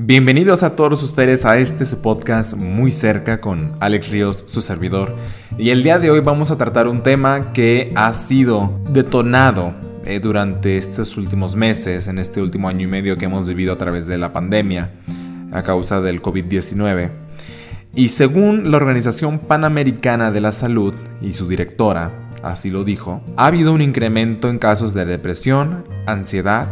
Bienvenidos a todos ustedes a este podcast muy cerca con Alex Ríos, su servidor. Y el día de hoy vamos a tratar un tema que ha sido detonado eh, durante estos últimos meses, en este último año y medio que hemos vivido a través de la pandemia a causa del COVID-19. Y según la Organización Panamericana de la Salud y su directora, así lo dijo, ha habido un incremento en casos de depresión, ansiedad,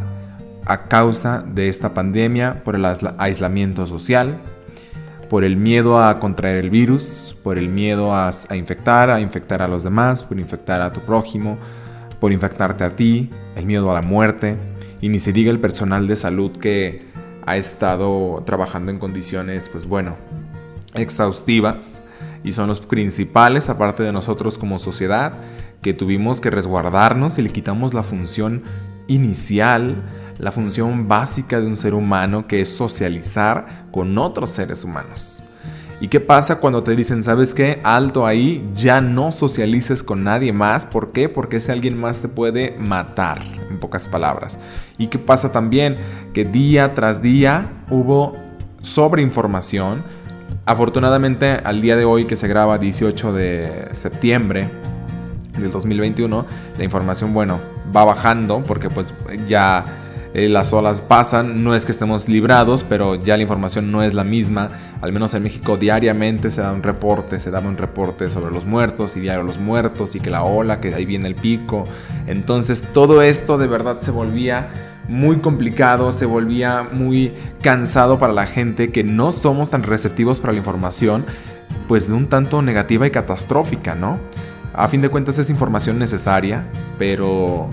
a causa de esta pandemia por el aislamiento social, por el miedo a contraer el virus, por el miedo a, infectar, a infectar a los demás, por infectar a tu prójimo, por infectarte a ti, el miedo a la muerte, y ni se diga el personal de salud que ha estado trabajando en condiciones, pues bueno, exhaustivas, y son los principales, aparte de nosotros como sociedad, que tuvimos que resguardarnos y le quitamos la función inicial la función básica de un ser humano que es socializar con otros seres humanos. ¿Y qué pasa cuando te dicen, sabes qué? Alto ahí, ya no socialices con nadie más. ¿Por qué? Porque ese alguien más te puede matar, en pocas palabras. ¿Y qué pasa también? Que día tras día hubo sobreinformación. Afortunadamente, al día de hoy que se graba 18 de septiembre del 2021, la información, bueno, va bajando porque pues ya eh, las olas pasan, no es que estemos librados, pero ya la información no es la misma. Al menos en México diariamente se da un reporte, se daba un reporte sobre los muertos y diario los muertos y que la ola, que ahí viene el pico. Entonces todo esto de verdad se volvía muy complicado, se volvía muy cansado para la gente que no somos tan receptivos para la información, pues de un tanto negativa y catastrófica, ¿no? A fin de cuentas es información necesaria, pero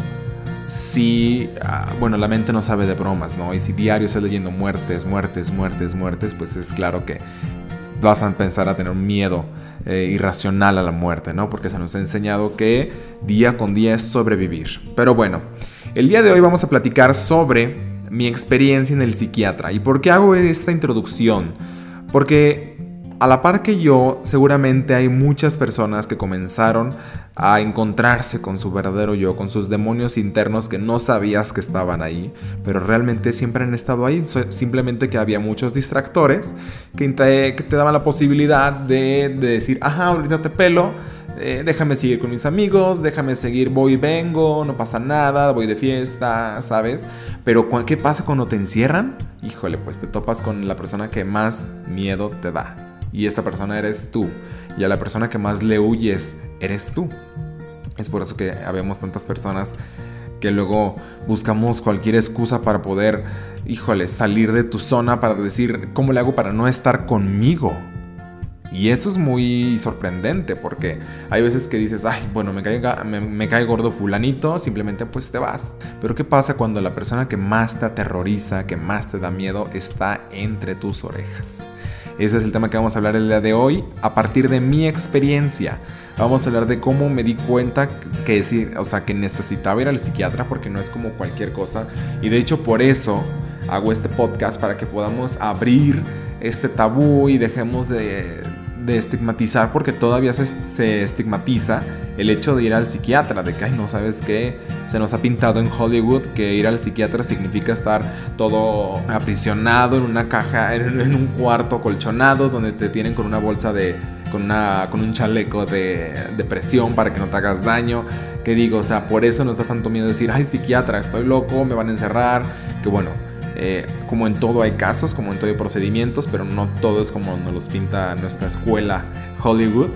si, ah, bueno, la mente no sabe de bromas, ¿no? Y si diario estás leyendo muertes, muertes, muertes, muertes, pues es claro que vas a empezar a tener miedo eh, irracional a la muerte, ¿no? Porque se nos ha enseñado que día con día es sobrevivir. Pero bueno, el día de hoy vamos a platicar sobre mi experiencia en el psiquiatra. ¿Y por qué hago esta introducción? Porque a la par que yo, seguramente hay muchas personas que comenzaron a encontrarse con su verdadero yo, con sus demonios internos que no sabías que estaban ahí, pero realmente siempre han estado ahí, simplemente que había muchos distractores que te, daban la posibilidad de, decir, ajá, ahorita te pelo, eh, déjame seguir con mis amigos, déjame seguir, voy y vengo, no pasa nada, voy de fiesta, ¿sabes? Pero ¿qué pasa cuando te encierran? Híjole, pues te topas con la persona que más miedo te da y esta persona eres tú. Y a la persona que más le huyes eres tú. Es por eso que habemos tantas personas que luego buscamos cualquier excusa para poder, híjole, salir de tu zona para decir, ¿cómo le hago para no estar conmigo? Y eso es muy sorprendente porque hay veces que dices, ay, bueno, me cae, me, me cae, gordo fulanito, simplemente pues te vas. Pero ¿qué pasa cuando la persona que más te aterroriza, que más te da miedo, está entre tus orejas? Ese es el tema que vamos a hablar el día de hoy a partir de mi experiencia. Vamos a hablar de cómo me di cuenta que, o sea, que necesitaba ir al psiquiatra porque no es como cualquier cosa. Y de hecho por eso hago este podcast para que podamos abrir este tabú y dejemos de, de estigmatizar porque todavía se, estigmatiza el hecho de ir al psiquiatra, de que, ay, no sabes qué, se nos ha pintado en Hollywood que ir al psiquiatra significa estar todo aprisionado en una caja, en, un cuarto colchonado donde te tienen con una bolsa de, con, una, con un chaleco de, de presión para que no te hagas daño. Que digo, o sea, por eso nos da tanto miedo decir, ay, psiquiatra, estoy loco, me van a encerrar, que bueno eh, como en todo hay casos, como en todo hay procedimientos, pero no todo es como nos los pinta nuestra escuela Hollywood.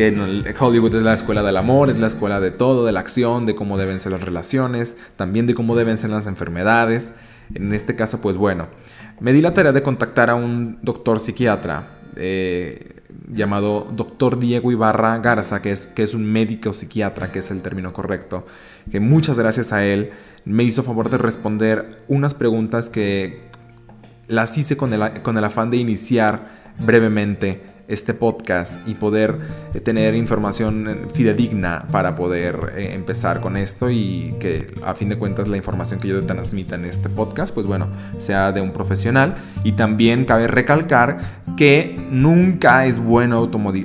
Que Hollywood es la escuela del amor, es la escuela de todo, de la acción, de cómo deben ser las relaciones, también de cómo deben ser las enfermedades. En este caso, pues bueno, me di la tarea de contactar a un doctor psiquiatra eh, llamado doctor Diego Ibarra Garza, que es, que es un médico psiquiatra, que es el término correcto, que muchas gracias a él me hizo favor de responder unas preguntas que las hice con el, con el afán de iniciar brevemente este podcast y poder eh, tener información fidedigna para poder eh, empezar con esto y que a fin de cuentas la información que yo te transmita en este podcast, pues bueno, sea de un profesional. Y también cabe recalcar que nunca es bueno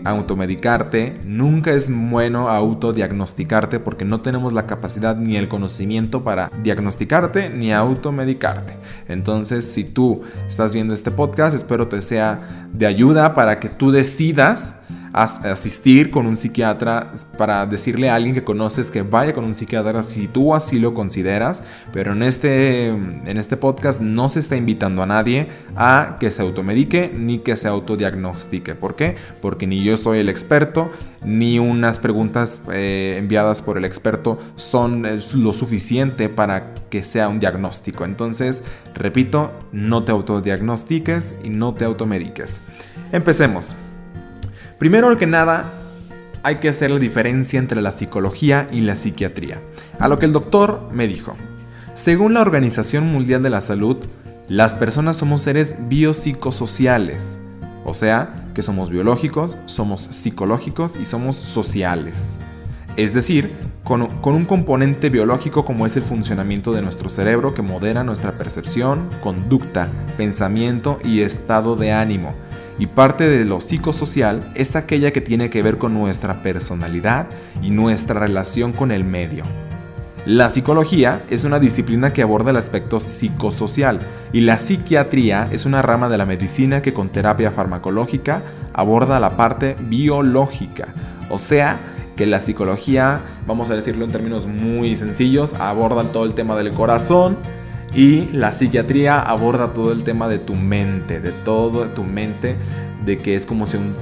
automedicarte, nunca es bueno autodiagnosticarte porque no tenemos la capacidad ni el conocimiento para diagnosticarte ni automedicarte. Entonces, si tú estás viendo este podcast, espero te sea de ayuda para que tú decidas asistir con un psiquiatra para decirle a alguien que conoces que vaya con un psiquiatra si tú así lo consideras, pero en este, en este podcast no se está invitando a nadie a que se automedique ni que se autodiagnostique. ¿Por qué? Porque ni yo soy el experto, ni unas preguntas eh, enviadas por el experto son lo suficiente para que sea un diagnóstico. Entonces, repito, no te autodiagnostiques y no te automediques. Empecemos. Primero que nada, hay que hacer la diferencia entre la psicología y la psiquiatría. A lo que el doctor me dijo. Según la Organización Mundial de la Salud, las personas somos seres biopsicosociales. O sea, que somos biológicos, somos psicológicos y somos sociales. Es decir, con, con, un componente biológico como es el funcionamiento de nuestro cerebro que modera nuestra percepción, conducta, pensamiento y estado de ánimo y parte de lo psicosocial es aquella que tiene que ver con nuestra personalidad y nuestra relación con el medio. La psicología es una disciplina que aborda el aspecto psicosocial y la psiquiatría es una rama de la medicina que con terapia farmacológica aborda la parte biológica. O sea, que la psicología, vamos a decirlo en términos muy sencillos, aborda todo el tema del corazón, y la psiquiatría aborda todo el tema de tu mente, de todo tu mente, de que es como si un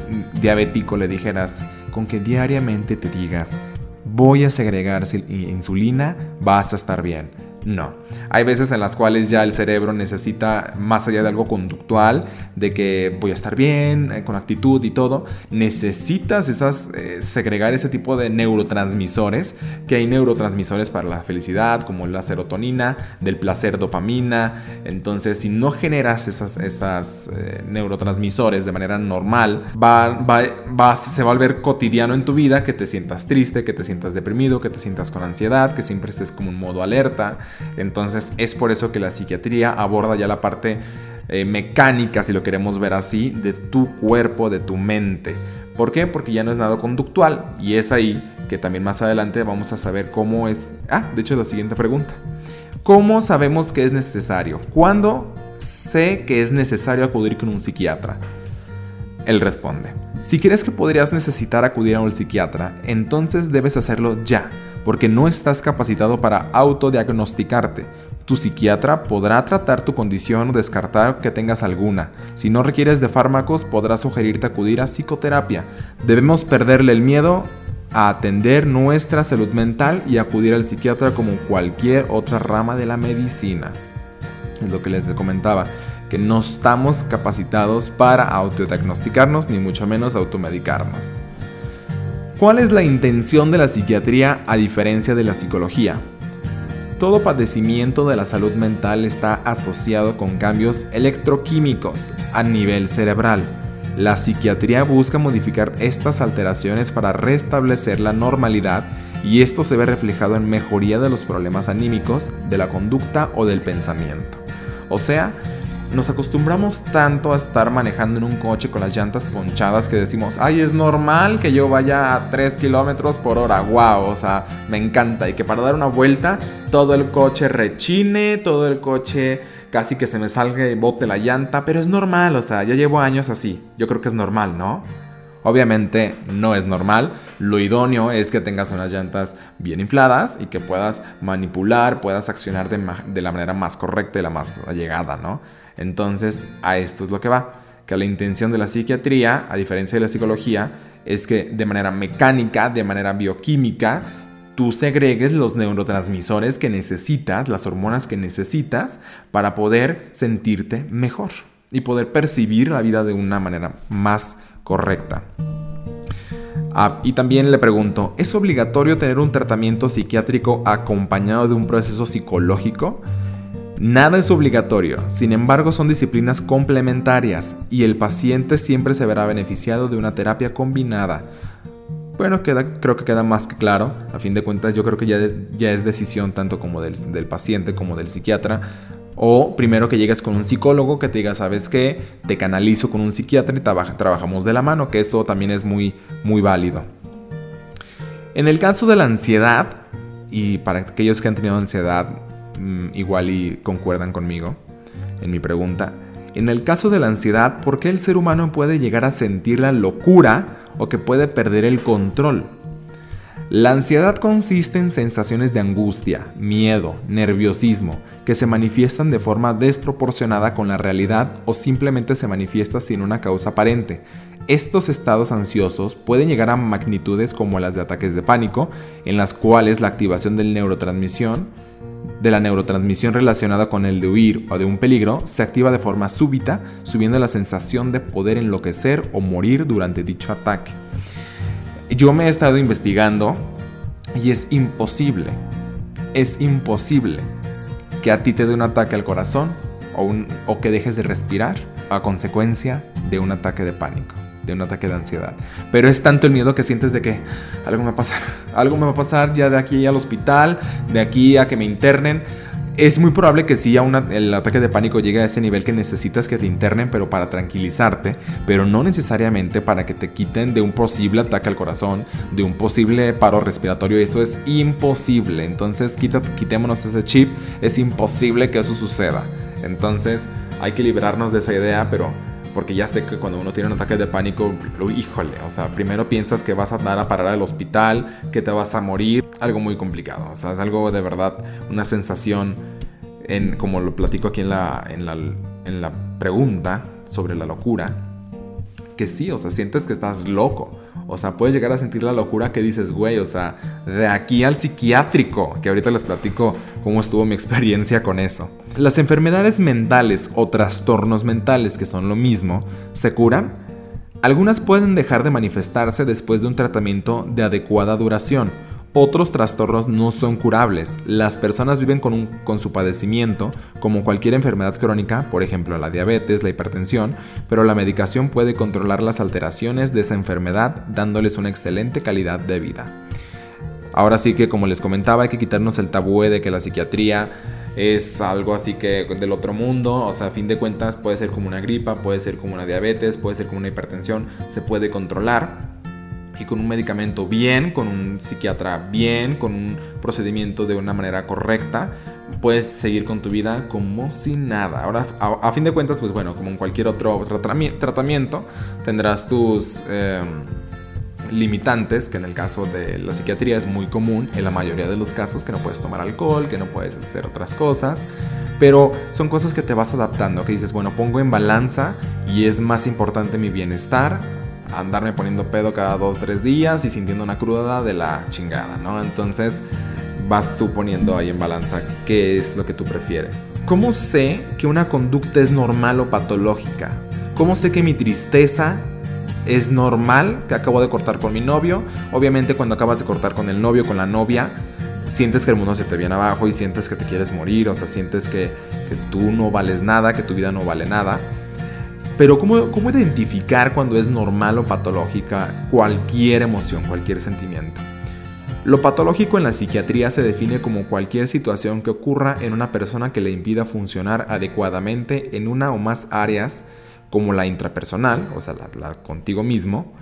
diabético le dijeras, con que diariamente te digas, voy a segregar insulina, vas a estar bien. No. Hay veces en las cuales ya el cerebro necesita, más allá de algo conductual, de que voy a estar bien, eh, con actitud y todo, necesitas esas, eh, segregar ese tipo de neurotransmisores, que hay neurotransmisores para la felicidad, como la serotonina, del placer dopamina. Entonces, si no generas esas, eh, neurotransmisores de manera normal, va, va, se va a volver cotidiano en tu vida que te sientas triste, que te sientas deprimido, que te sientas con ansiedad, que siempre estés como en modo alerta. Entonces es por eso que la psiquiatría aborda ya la parte eh, mecánica, si lo queremos ver así, de tu cuerpo, de tu mente. ¿Por qué? Porque ya no es nada conductual y es ahí que también más adelante vamos a saber cómo es... Ah, de hecho la siguiente pregunta. ¿Cómo sabemos que es necesario? ¿Cuándo sé que es necesario acudir con un psiquiatra? Él responde, si crees que podrías necesitar acudir a un psiquiatra, entonces debes hacerlo ya porque no estás capacitado para autodiagnosticarte. Tu psiquiatra podrá tratar tu condición o descartar que tengas alguna. Si no requieres de fármacos, podrá sugerirte acudir a psicoterapia. Debemos perderle el miedo a atender nuestra salud mental y acudir al psiquiatra como cualquier otra rama de la medicina. Es lo que les comentaba, que no estamos capacitados para autodiagnosticarnos ni mucho menos automedicarnos. ¿Cuál es la intención de la psiquiatría a diferencia de la psicología? Todo padecimiento de la salud mental está asociado con cambios electroquímicos a nivel cerebral. La psiquiatría busca modificar estas alteraciones para restablecer la normalidad y esto se ve reflejado en mejoría de los problemas anímicos, de la conducta o del pensamiento. O sea, nos acostumbramos tanto a estar manejando en un coche con las llantas ponchadas que decimos, ay, es normal que yo vaya a 3 kilómetros por hora, wow, o sea, me encanta. Y que para dar una vuelta todo el coche rechine, todo el coche casi que se me salga y bote la llanta, pero es normal, o sea, ya llevo años así, yo creo que es normal, ¿no? Obviamente no es normal, lo idóneo es que tengas unas llantas bien infladas y que puedas manipular, puedas accionar de, de la manera más correcta y la más allegada, ¿no? Entonces, a esto es lo que va. Que la intención de la psiquiatría, a diferencia de la psicología, es que de manera mecánica, de manera bioquímica, tú segregues los neurotransmisores que necesitas, las hormonas que necesitas para poder sentirte mejor y poder percibir la vida de una manera más correcta. Ah, y también le pregunto, ¿es obligatorio tener un tratamiento psiquiátrico acompañado de un proceso psicológico? Nada es obligatorio, sin embargo son disciplinas complementarias y el paciente siempre se verá beneficiado de una terapia combinada. Bueno, queda, creo que queda más que claro. A fin de cuentas, yo creo que ya, ya es decisión tanto como del, paciente como del psiquiatra. O primero que llegues con un psicólogo que te diga, ¿sabes qué? Te canalizo con un psiquiatra y trabajamos de la mano, que eso también es muy, muy válido. En el caso de la ansiedad, y para aquellos que han tenido ansiedad, igual y concuerdan conmigo en mi pregunta, en el caso de la ansiedad, ¿por qué el ser humano puede llegar a sentir la locura o que puede perder el control? La ansiedad consiste en sensaciones de angustia, miedo, nerviosismo, que se manifiestan de forma desproporcionada con la realidad o simplemente se manifiesta sin una causa aparente. Estos estados ansiosos pueden llegar a magnitudes como las de ataques de pánico, en las cuales la activación del neurotransmisión, de la neurotransmisión relacionada con el de huir o de un peligro se activa de forma súbita, subiendo la sensación de poder enloquecer o morir durante dicho ataque. Yo me he estado investigando y es imposible, es imposible que a ti te dé un ataque al corazón o, o que dejes de respirar a consecuencia de un ataque de pánico de un ataque de ansiedad. Pero es tanto el miedo que sientes de que algo me va a pasar, algo me va a pasar ya de aquí al hospital, de aquí a que me internen. Es muy probable que sí, el ataque de pánico llegue a ese nivel que necesitas que te internen, pero para tranquilizarte, pero no necesariamente para que te quiten de un posible ataque al corazón, de un posible paro respiratorio. Eso es imposible. Entonces, quitémonos ese chip. Es imposible que eso suceda. Entonces, hay que liberarnos de esa idea, pero porque ya sé que cuando uno tiene un ataque de pánico, lo, híjole, o sea, primero piensas que vas a andar a parar al hospital, que te vas a morir, algo muy complicado, o sea, es algo de verdad, una sensación, en, como lo platico aquí en la pregunta sobre la locura, que sí, o sea, sientes que estás loco. O sea, puedes llegar a sentir la locura que dices, güey, o sea, de aquí al psiquiátrico, que ahorita les platico cómo estuvo mi experiencia con eso. Las enfermedades mentales o trastornos mentales, que son lo mismo, se curan. Algunas pueden dejar de manifestarse después de un tratamiento de adecuada duración otros trastornos no son curables. Las personas viven con, su padecimiento, como cualquier enfermedad crónica, por ejemplo la diabetes, la hipertensión, pero la medicación puede controlar las alteraciones de esa enfermedad dándoles una excelente calidad de vida. Ahora sí que como les comentaba hay que quitarnos el tabú de que la psiquiatría es algo así que del otro mundo, o sea, a fin de cuentas puede ser como una gripa, puede ser como una diabetes, puede ser como una hipertensión, se puede controlar y con un medicamento bien, con un psiquiatra bien, con un procedimiento de una manera correcta, puedes seguir con tu vida como si nada. Ahora, a, fin de cuentas, pues bueno, como en cualquier otro tratamiento, tendrás tus em, limitantes, que en el caso de la psiquiatría es muy común, en la mayoría de los casos, que no puedes tomar alcohol, que no puedes hacer otras cosas. Pero son cosas que te vas adaptando, que dices, bueno, pongo en balanza y es más importante mi bienestar andarme poniendo pedo cada dos, tres días y sintiendo una cruda de la chingada, ¿no? Entonces vas tú poniendo ahí en balanza qué es lo que tú prefieres. ¿Cómo sé que una conducta es normal o patológica? ¿Cómo sé que mi tristeza es normal, que acabo de cortar con mi novio? Obviamente cuando acabas de cortar con el novio, con la novia, sientes que el mundo se te viene abajo y sientes que te quieres morir, o sea, sientes que, que tú no vales nada, que tu vida no vale nada. Pero ¿cómo, ¿cómo identificar cuando es normal o patológica cualquier emoción, cualquier sentimiento? Lo patológico en la psiquiatría se define como cualquier situación que ocurra en una persona que le impida funcionar adecuadamente en una o más áreas como la intrapersonal, o sea, la contigo mismo,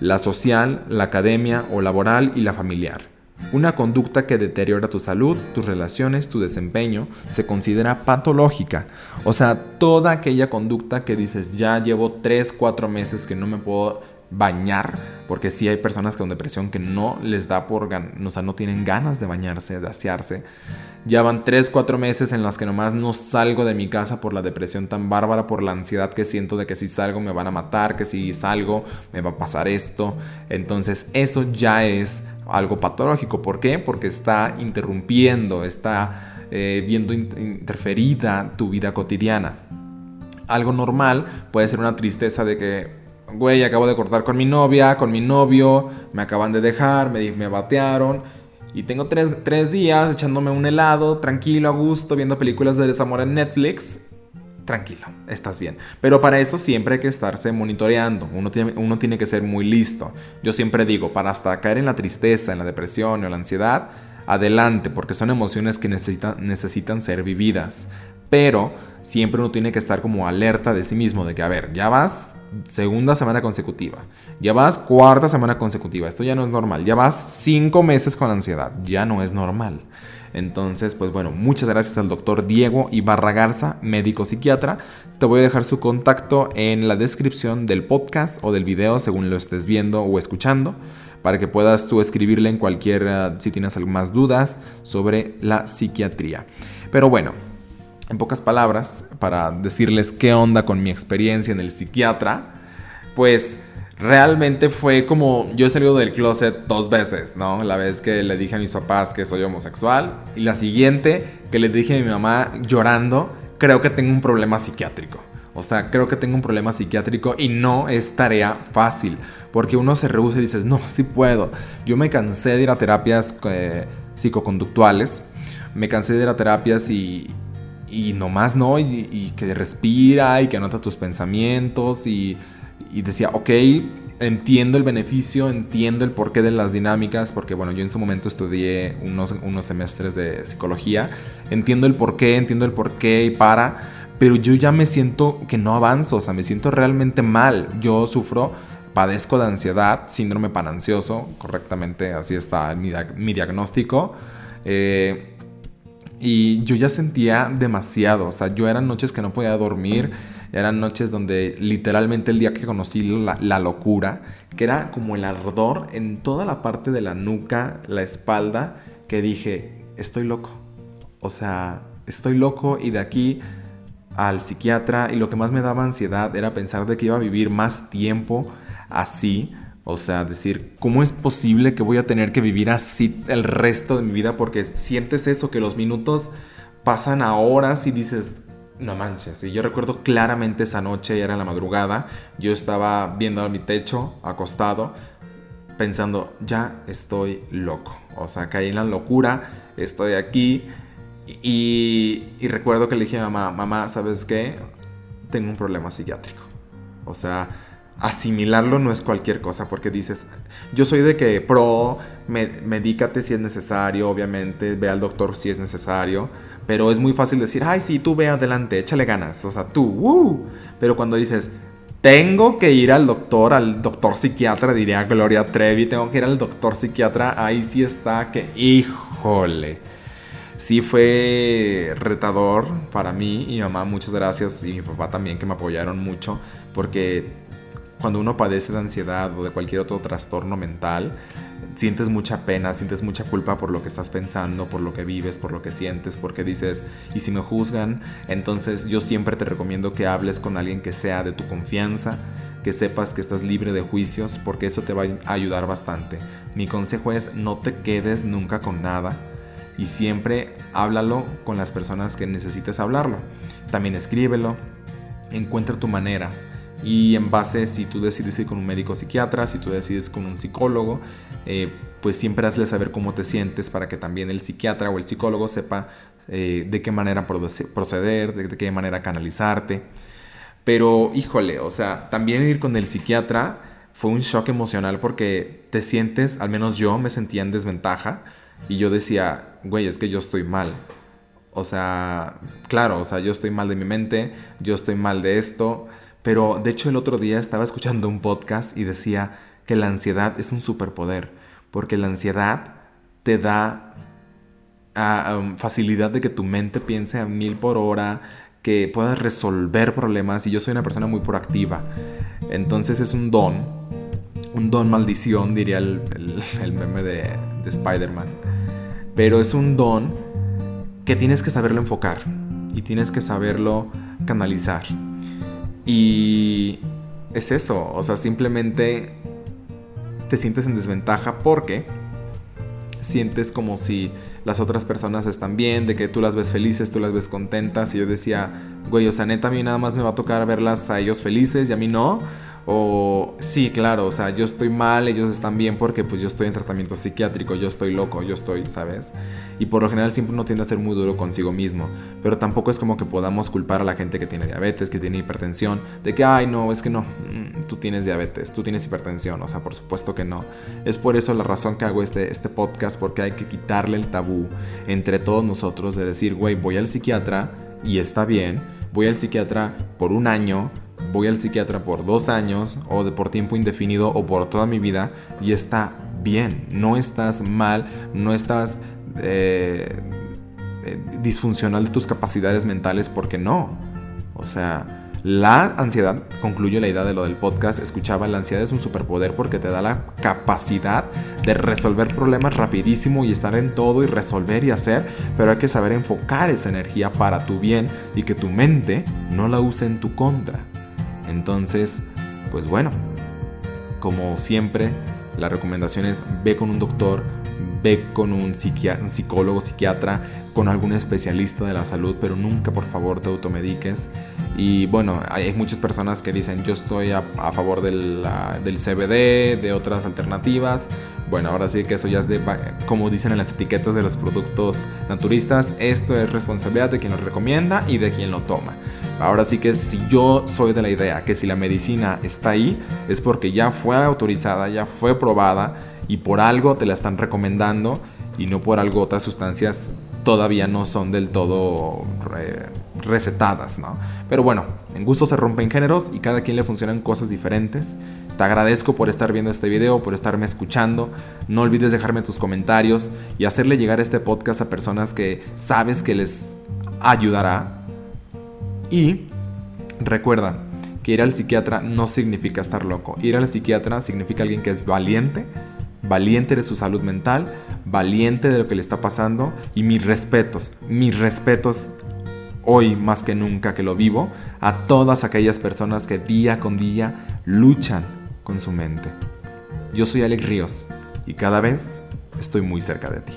la social, la academia o laboral y la familiar. Una conducta que deteriora tu salud, tus relaciones, tu desempeño, se considera patológica. O sea, toda aquella conducta que dices, ya llevo 3, 4 meses que no me puedo bañar, porque sí hay personas con depresión que no les da por, o sea, no tienen ganas de bañarse, de asearse. Ya van 3, 4 meses en las que nomás no salgo de mi casa por la depresión tan bárbara, por la ansiedad que siento de que si salgo me van a matar, que si salgo me va a pasar esto. Entonces eso ya es algo patológico. ¿Por qué? Porque está interrumpiendo, está eh, viendo interferida tu vida cotidiana. Algo normal puede ser una tristeza de que, güey, acabo de cortar con mi novia, con mi novio, me acaban de dejar, me, me batearon. y tengo tres, días echándome un helado, tranquilo, a gusto, viendo películas de desamor en Netflix, tranquilo, estás bien. Pero para eso siempre hay que estarse monitoreando, uno tiene, uno tiene que ser muy listo. Yo siempre digo, para hasta caer en la tristeza, en la depresión o la ansiedad, adelante, porque son emociones que necesitan, necesitan ser vividas. Pero siempre uno tiene que estar como alerta de sí mismo, de que, a ver, ya vas segunda semana consecutiva, ya vas cuarta semana consecutiva, esto ya no es normal, ya vas cinco meses con ansiedad, ya no es normal. Entonces, pues bueno, muchas gracias al doctor Diego Ibarra Garza, médico psiquiatra. Te voy a dejar su contacto en la descripción del podcast o del video según lo estés viendo o escuchando para que puedas tú escribirle en cualquier, eh, si tienes algunas dudas sobre la psiquiatría. Pero bueno, en pocas palabras, para decirles qué onda con mi experiencia en el psiquiatra, pues realmente fue como yo he salido del closet dos veces, ¿no? La vez que le dije a mis papás que soy homosexual y la siguiente que le dije a mi mamá llorando, creo que tengo un problema psiquiátrico. O sea, creo que tengo un problema psiquiátrico y no es tarea fácil, porque uno se rehúsa y dices, no, sí puedo. Yo me cansé de ir a terapias eh, psicoconductuales, me cansé de ir a terapias y, y nomás no, y, que respira y que anota tus pensamientos y, y decía, ok, entiendo el beneficio, entiendo el porqué de las dinámicas, porque bueno, yo en su momento estudié unos, unos semestres de psicología, entiendo el porqué, entiendo el porqué y para, pero yo ya me siento que no avanzo, o sea, me siento realmente mal. Yo sufro, padezco de ansiedad, síndrome panansioso, correctamente así está mi, mi diagnóstico. Eh, y yo ya sentía demasiado, o sea, yo eran noches que no podía dormir, eran noches donde literalmente el día que conocí la, la, locura, que era como el ardor en toda la parte de la nuca, la espalda, que dije, estoy loco. O sea, estoy loco y de aquí al psiquiatra y lo que más me daba ansiedad era pensar de que iba a vivir más tiempo así. O sea, decir, ¿cómo es posible que voy a tener que vivir así el resto de mi vida? Porque sientes eso, que los minutos pasan a horas y dices, no manches. Y yo recuerdo claramente esa noche, era la madrugada, yo estaba viendo a mi techo, acostado, pensando, ya estoy loco. O sea, caí en la locura, estoy aquí y, recuerdo que le dije a mamá, mamá, ¿sabes qué? Tengo un problema psiquiátrico. O sea, asimilarlo no es cualquier cosa, porque dices, yo soy de que pro, medícate si es necesario, obviamente, ve al doctor si es necesario, pero es muy fácil decir, ay, sí, tú ve adelante, échale ganas, o sea, tú, ¡uh! Pero cuando dices, tengo que ir al doctor, al doctor psiquiatra, diría Gloria Trevi, tengo que ir al doctor psiquiatra, ahí sí está que, híjole sí fue retador para mí y mamá, muchas gracias, y mi papá también que me apoyaron mucho, porque cuando uno padece de ansiedad o de cualquier otro trastorno mental, sientes mucha pena, sientes mucha culpa por lo que estás pensando, por lo que vives, por lo que sientes, porque dices, y si me juzgan, entonces yo siempre te recomiendo que hables con alguien que sea de tu confianza, que sepas que estás libre de juicios, porque eso te va a ayudar bastante. Mi consejo es no te quedes nunca con nada y siempre háblalo con las personas que necesites hablarlo. También escríbelo, encuentra tu manera. Y en base, si tú decides ir con un médico psiquiatra, si tú decides con un psicólogo, eh, pues siempre hazle saber cómo te sientes para que también el psiquiatra o el psicólogo sepa eh, de qué manera proceder, de, de qué manera canalizarte. Pero híjole, o sea, también ir con el psiquiatra fue un shock emocional porque te sientes, al menos yo me sentía en desventaja y yo decía, güey, es que yo estoy mal. O sea, claro, o sea, yo estoy mal de mi mente, yo estoy mal de esto. Pero de hecho el otro día estaba escuchando un podcast y decía que la ansiedad es un superpoder. Porque la ansiedad te da ah, facilidad de que tu mente piense a mil por hora, que puedas resolver problemas. Y yo soy una persona muy proactiva. Entonces es un don, un don maldición, diría el, meme de, de Spider-Man pero es un don que tienes que saberlo enfocar y tienes que saberlo canalizar. Y es eso, o sea, simplemente te sientes en desventaja porque sientes como si las otras personas están bien, de que tú las ves felices, tú las ves contentas. Y yo decía, güey, o sea, neta, a mí nada más me va a tocar verlas a ellos felices y a mí no. O sí, claro, o sea, yo estoy mal, ellos están bien porque pues yo estoy en tratamiento psiquiátrico, yo estoy loco, yo estoy, ¿sabes? Y por lo general siempre uno tiende a ser muy duro consigo mismo, pero tampoco es como que podamos culpar a la gente que tiene diabetes, que tiene hipertensión, de que, ay, no, es que no, mm, tú tienes diabetes, tú tienes hipertensión, o sea, por supuesto que no. Es por eso la razón que hago este, este podcast, porque hay que quitarle el tabú entre todos nosotros de decir, güey, voy al psiquiatra y está bien, voy al psiquiatra por un año, voy al psiquiatra por dos años o de por tiempo indefinido o por toda mi vida y está bien, no estás mal, no estás eh, eh, disfuncional de tus capacidades mentales porque no. O sea, la ansiedad, concluyo la idea de lo del podcast, escuchaba, la ansiedad es un superpoder porque te da la capacidad de resolver problemas rapidísimo y estar en todo y resolver y hacer, pero hay que saber enfocar esa energía para tu bien y que tu mente no la use en tu contra. Entonces, pues bueno, como siempre, la recomendación es ve con un doctor, ve con un, psicólogo, psiquiatra, con algún especialista de la salud, pero nunca por favor te automediques. Y bueno, hay muchas personas que dicen yo estoy a, favor del, del, CBD, de otras alternativas. Bueno, ahora sí que eso ya es de, como dicen en las etiquetas de los productos naturistas, esto es responsabilidad de quien lo recomienda y de quien lo toma. Ahora sí que si yo soy de la idea que si la medicina está ahí, es porque ya fue autorizada, ya fue probada y por algo te la están recomendando y no por algo otras sustancias todavía no son del todo recetadas, ¿no? Pero bueno, en gusto se rompen géneros y cada quien le funcionan cosas diferentes. Te agradezco por estar viendo este video, por estarme escuchando. No olvides dejarme tus comentarios y hacerle llegar este podcast a personas que sabes que les ayudará. Y recuerda que ir al psiquiatra no significa estar loco. Ir al psiquiatra significa alguien que es valiente valiente de su salud mental, valiente de lo que le está pasando y mis respetos, mis respetos hoy más que nunca que lo vivo a todas aquellas personas que día con día luchan con su mente. Yo soy Alex Ríos y cada vez estoy muy cerca de ti.